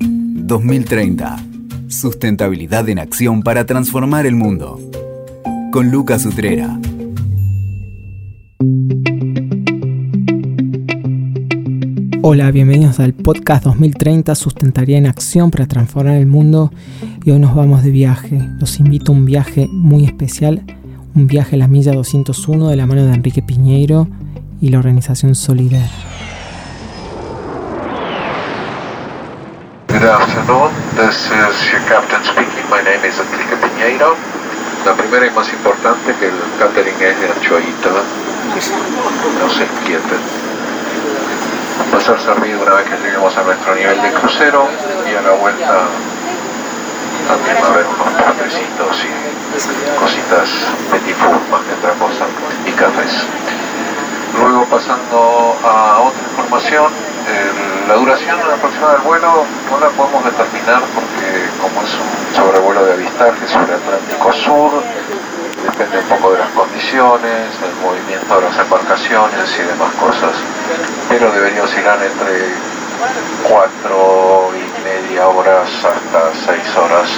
2030. Sustentabilidad en acción para transformar el mundo. Con Lucas Utrera. Hola, bienvenidos al podcast 2030 Sustentabilidad en Acción para transformar el mundo. Y hoy nos vamos de viaje. Los invito a un viaje muy especial, un viaje a la milla 201 de la mano de Enrique Piñeiro y la organización Solidar. Afternoon. This is your captain speaking. My name is Enrique Piñeiro. La primera y más importante que el catering es de anchoita. No se inquieten. Va a ser servido una vez que lleguemos a nuestro nivel de crucero y a la vuelta también va a haber unos postrecitos y cositas petit four más que otra y cafés. Luego pasando a otra información, eh, la duración aproximada del vuelo no la podemos determinar porque como es un sobrevuelo de avistaje sobre Atlántico Sur, depende un poco de las condiciones, del movimiento de las embarcaciones y demás cosas, pero debería oscilar entre 4 y media horas hasta 6 horas,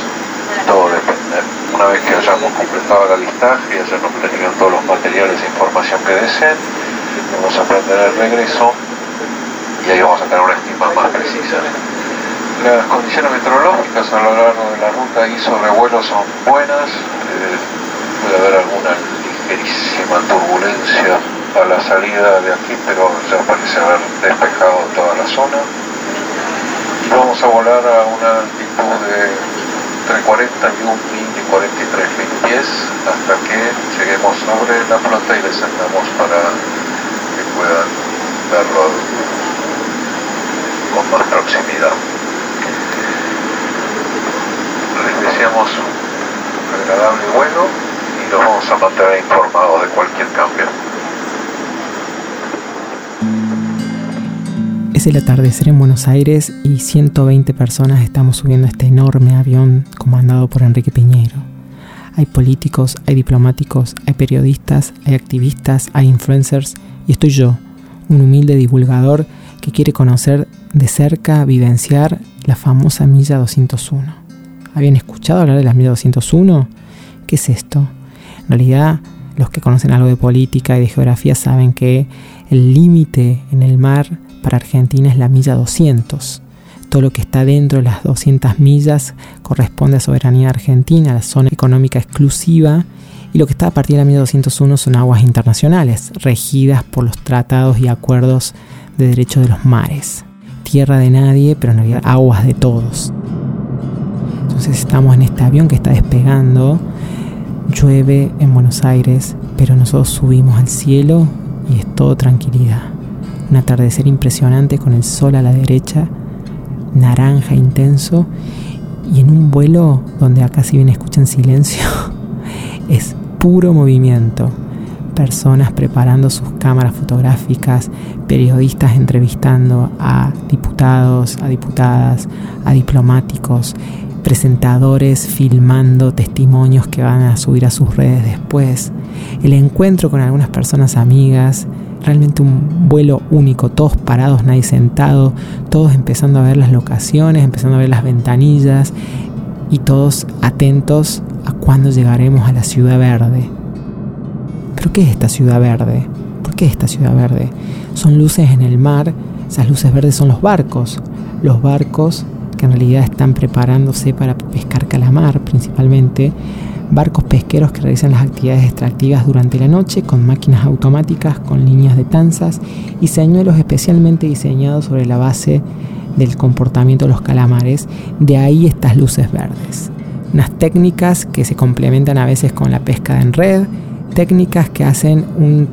todo depende. Una vez que hayamos completado el avistaje y hayamos obtenido todos los materiales e información que deseen, vamos a aprender el regreso y ahí vamos a tener una estima más precisa. Las condiciones meteorológicas a lo largo de la ruta y sobre vuelo son buenas, eh, puede haber alguna ligerísima turbulencia a la salida de aquí, pero ya parece haber despejado toda la zona. Y vamos a volar a una altitud de entre 41 mil y 43 mil pies hasta que lleguemos sobre la flota y descendamos para que puedan verlo con más proximidad. Les deseamos un agradable vuelo y los vamos a mantener informados de cualquier cambio. Es el atardecer en Buenos Aires y 120 personas estamos subiendo este enorme avión comandado por Enrique Piñeiro. Hay políticos, hay diplomáticos, hay periodistas, hay activistas, hay influencers y estoy yo, un humilde divulgador que quiere conocer de cerca, vivenciar la famosa milla 201. ¿Habían escuchado hablar de la milla 201? ¿Qué es esto? En realidad, los que conocen algo de política y de geografía saben que el límite en el mar para Argentina es la milla 200. Todo lo que está dentro de las 200 millas corresponde a soberanía argentina, la zona económica exclusiva, y lo que está a partir de la milla 201 son aguas internacionales, regidas por los tratados y acuerdos de derecho de los mares. Tierra de nadie, pero realidad aguas de todos. Entonces estamos en este avión que está despegando, llueve en Buenos Aires, pero nosotros subimos al cielo y es todo tranquilidad. Un atardecer impresionante con el sol a la derecha, naranja intenso, y en un vuelo donde acá si bien escuchan silencio, es puro movimiento. Personas preparando sus cámaras fotográficas, periodistas entrevistando a diputados, a diputadas, a diplomáticos, presentadores filmando testimonios que van a subir a sus redes después, el encuentro con algunas personas amigas, realmente un vuelo único, todos parados, nadie sentado, todos empezando a ver las locaciones, empezando a ver las ventanillas y todos atentos a cuándo llegaremos a la ciudad verde. ¿Pero qué es esta ciudad verde? ¿Por qué esta ciudad verde? Son luces en el mar, esas luces verdes son los barcos, los barcos que en realidad están preparándose para pescar calamar principalmente, barcos pesqueros que realizan las actividades extractivas durante la noche con máquinas automáticas, con líneas de tanzas y señuelos especialmente diseñados sobre la base del comportamiento de los calamares, de ahí estas luces verdes. Unas técnicas que se complementan a veces con la pesca en red, técnicas que hacen un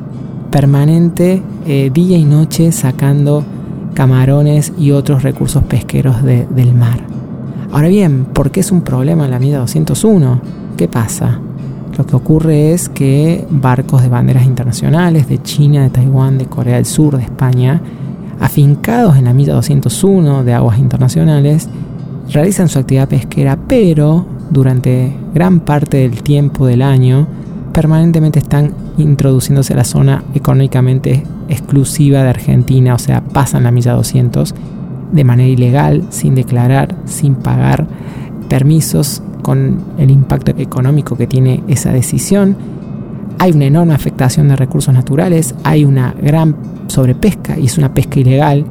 permanente eh, día y noche sacando camarones y otros recursos pesqueros del mar. Ahora bien, ¿por qué es un problema la milla 201? ¿Qué pasa? Lo que ocurre es que barcos de banderas internacionales de China, de Taiwán, de Corea del Sur, de España, afincados en la milla 201 de aguas internacionales, realizan su actividad pesquera, pero durante gran parte del tiempo del año permanentemente están introduciéndose a la zona económicamente exclusiva de Argentina, o sea, pasan la milla 200 de manera ilegal, sin declarar, sin pagar permisos, con el impacto económico que tiene esa decisión. Hay una enorme afectación de recursos naturales, hay una gran sobrepesca y es una pesca ilegal,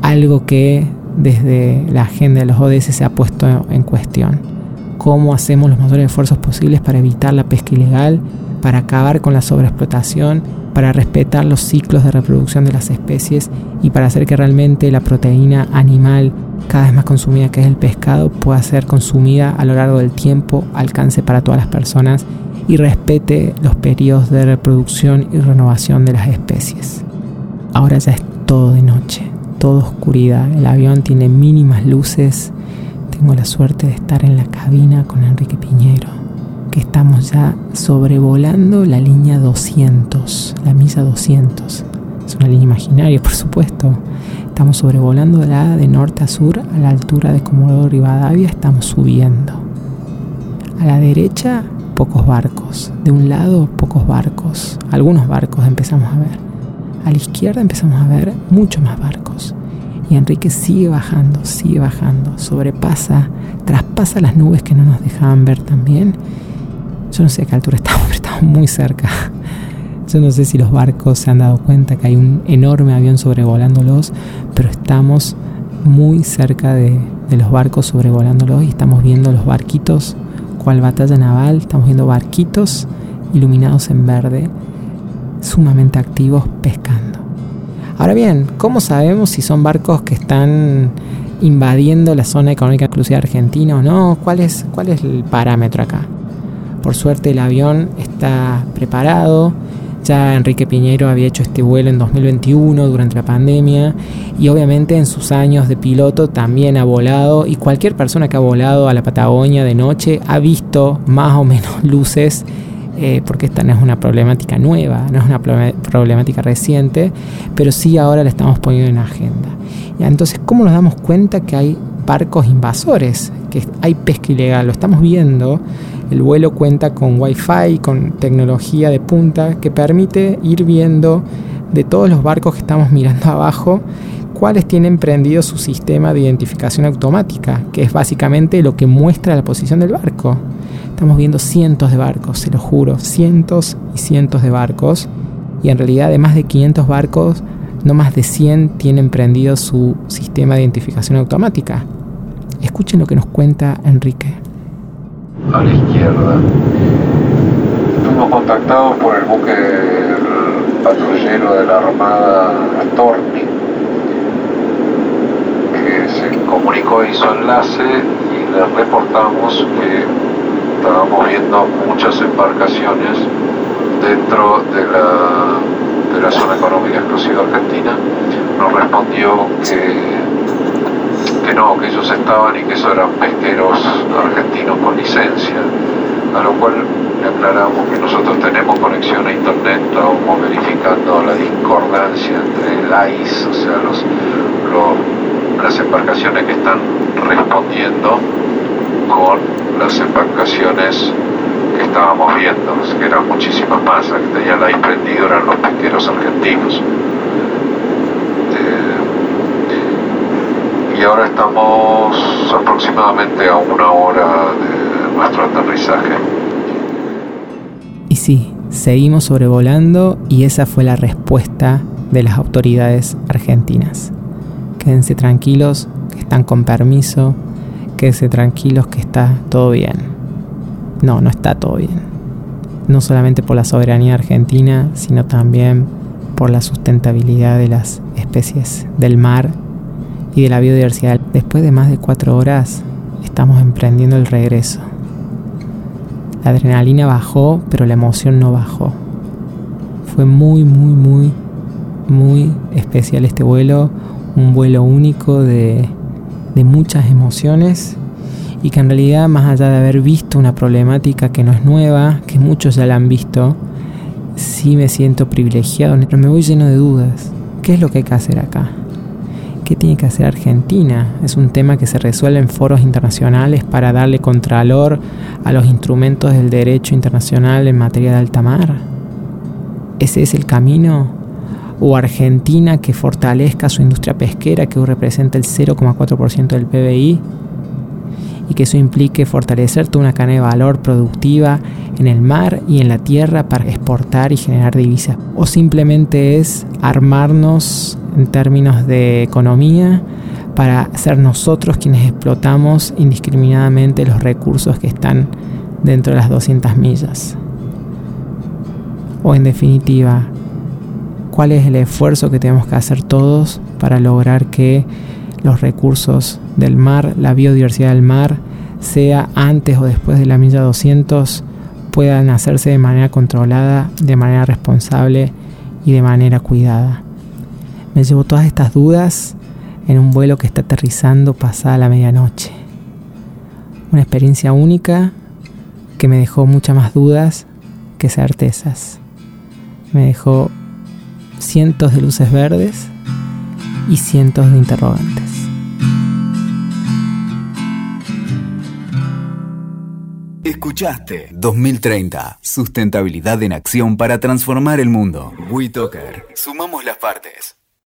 algo que desde la agenda de los ODS se ha puesto en cuestión. ¿Cómo hacemos los mayores esfuerzos posibles para evitar la pesca ilegal, para acabar con la sobreexplotación, para respetar los ciclos de reproducción de las especies y para hacer que realmente la proteína animal cada vez más consumida que es el pescado pueda ser consumida a lo largo del tiempo, alcance para todas las personas y respete los periodos de reproducción y renovación de las especies. Ahora ya es todo de noche, toda oscuridad, el avión tiene mínimas luces, tengo la suerte de estar en la cabina con Enrique Piñero, que estamos ya sobrevolando la línea 200, la misa 200. Es una línea imaginaria, por supuesto, Estamos sobrevolando la de norte a sur a la altura de Comodoro Rivadavia, estamos subiendo. A la derecha, pocos barcos. De un lado, pocos barcos. Algunos barcos empezamos a ver. A la izquierda empezamos a ver muchos más barcos. Y Enrique sigue bajando, sigue bajando, sobrepasa, traspasa las nubes que no nos dejaban ver también. Yo no sé a qué altura estamos, pero estamos muy cerca. Yo no sé si los barcos se han dado cuenta que hay un enorme avión sobrevolándolos, pero estamos muy cerca de, los barcos sobrevolándolos y estamos viendo los barquitos, cual batalla naval, estamos viendo barquitos iluminados en verde, sumamente activos pescando. Ahora bien, ¿cómo sabemos si son barcos que están invadiendo la zona económica exclusiva argentina o no? ¿Cuál es, cuál es el parámetro acá? Por suerte el avión está preparado, ya Enrique Piñero había hecho este vuelo en 2021 durante la pandemia y obviamente en sus años de piloto también ha volado y cualquier persona que ha volado a la Patagonia de noche ha visto más o menos luces eh, porque esta no es una problemática nueva, no es una problemática reciente, pero sí ahora la estamos poniendo en agenda. Entonces, ¿cómo nos damos cuenta que hay barcos invasores, que hay pesca ilegal? Lo estamos viendo el vuelo cuenta con Wi-Fi, con tecnología de punta que permite ir viendo de todos los barcos que estamos mirando abajo cuáles tienen prendido su sistema de identificación automática, que es básicamente lo que muestra la posición del barco. Estamos viendo cientos de barcos, se lo juro, cientos y cientos de barcos. Y en realidad de más de 500 barcos, no más de 100 tienen prendido su sistema de identificación automática. Escuchen lo que nos cuenta Enrique a la izquierda. Fuimos contactados por el buque patrullero de la Armada Torni, que se comunicó, hizo enlace y le reportamos que estábamos viendo muchas embarcaciones dentro de la, de la zona económica exclusiva argentina. Nos respondió que que no, que ellos estaban y que eso eran pesqueros argentinos con licencia, a lo cual le aclaramos que nosotros tenemos conexión a internet, estábamos verificando la discordancia entre el ICE, o sea, los, las embarcaciones que están respondiendo con las embarcaciones que estábamos viendo, que eran muchísimas más, que tenían ICE prendido eran los pesqueros argentinos. Y ahora estamos aproximadamente a una hora de nuestro aterrizaje. Y sí, seguimos sobrevolando y esa fue la respuesta de las autoridades argentinas. Quédense tranquilos, que están con permiso, quédense tranquilos que está todo bien. No, no está todo bien. No solamente por la soberanía argentina, sino también por la sustentabilidad de las especies del mar y de la biodiversidad. Después de más de cuatro horas estamos emprendiendo el regreso. La adrenalina bajó, pero la emoción no bajó. Fue muy, muy, muy, muy especial este vuelo. Un vuelo único de, de muchas emociones y que en realidad más allá de haber visto una problemática que no es nueva, que muchos ya la han visto, sí me siento privilegiado, pero me voy lleno de dudas. ¿Qué es lo que hay que hacer acá? ¿Qué tiene que hacer Argentina? Es un tema que se resuelve en foros internacionales para darle contralor a los instrumentos del derecho internacional en materia de alta mar. ¿Ese es el camino? o Argentina que fortalezca su industria pesquera que hoy representa el 0,4% del PBI y que eso implique fortalecer toda una cadena de valor productiva en el mar y en la tierra para exportar y generar divisas. O simplemente es armarnos en términos de economía para ser nosotros quienes explotamos indiscriminadamente los recursos que están dentro de las 200 millas. O en definitiva, cuál es el esfuerzo que tenemos que hacer todos para lograr que los recursos del mar, la biodiversidad del mar, sea antes o después de la milla 200, puedan hacerse de manera controlada, de manera responsable y de manera cuidada. Me llevo todas estas dudas en un vuelo que está aterrizando pasada la medianoche. Una experiencia única que me dejó muchas más dudas que certezas. Me dejó cientos de luces verdes y cientos de interrogantes. Escuchaste 2030. Sustentabilidad en acción para transformar el mundo. WeToker. Sumamos las partes.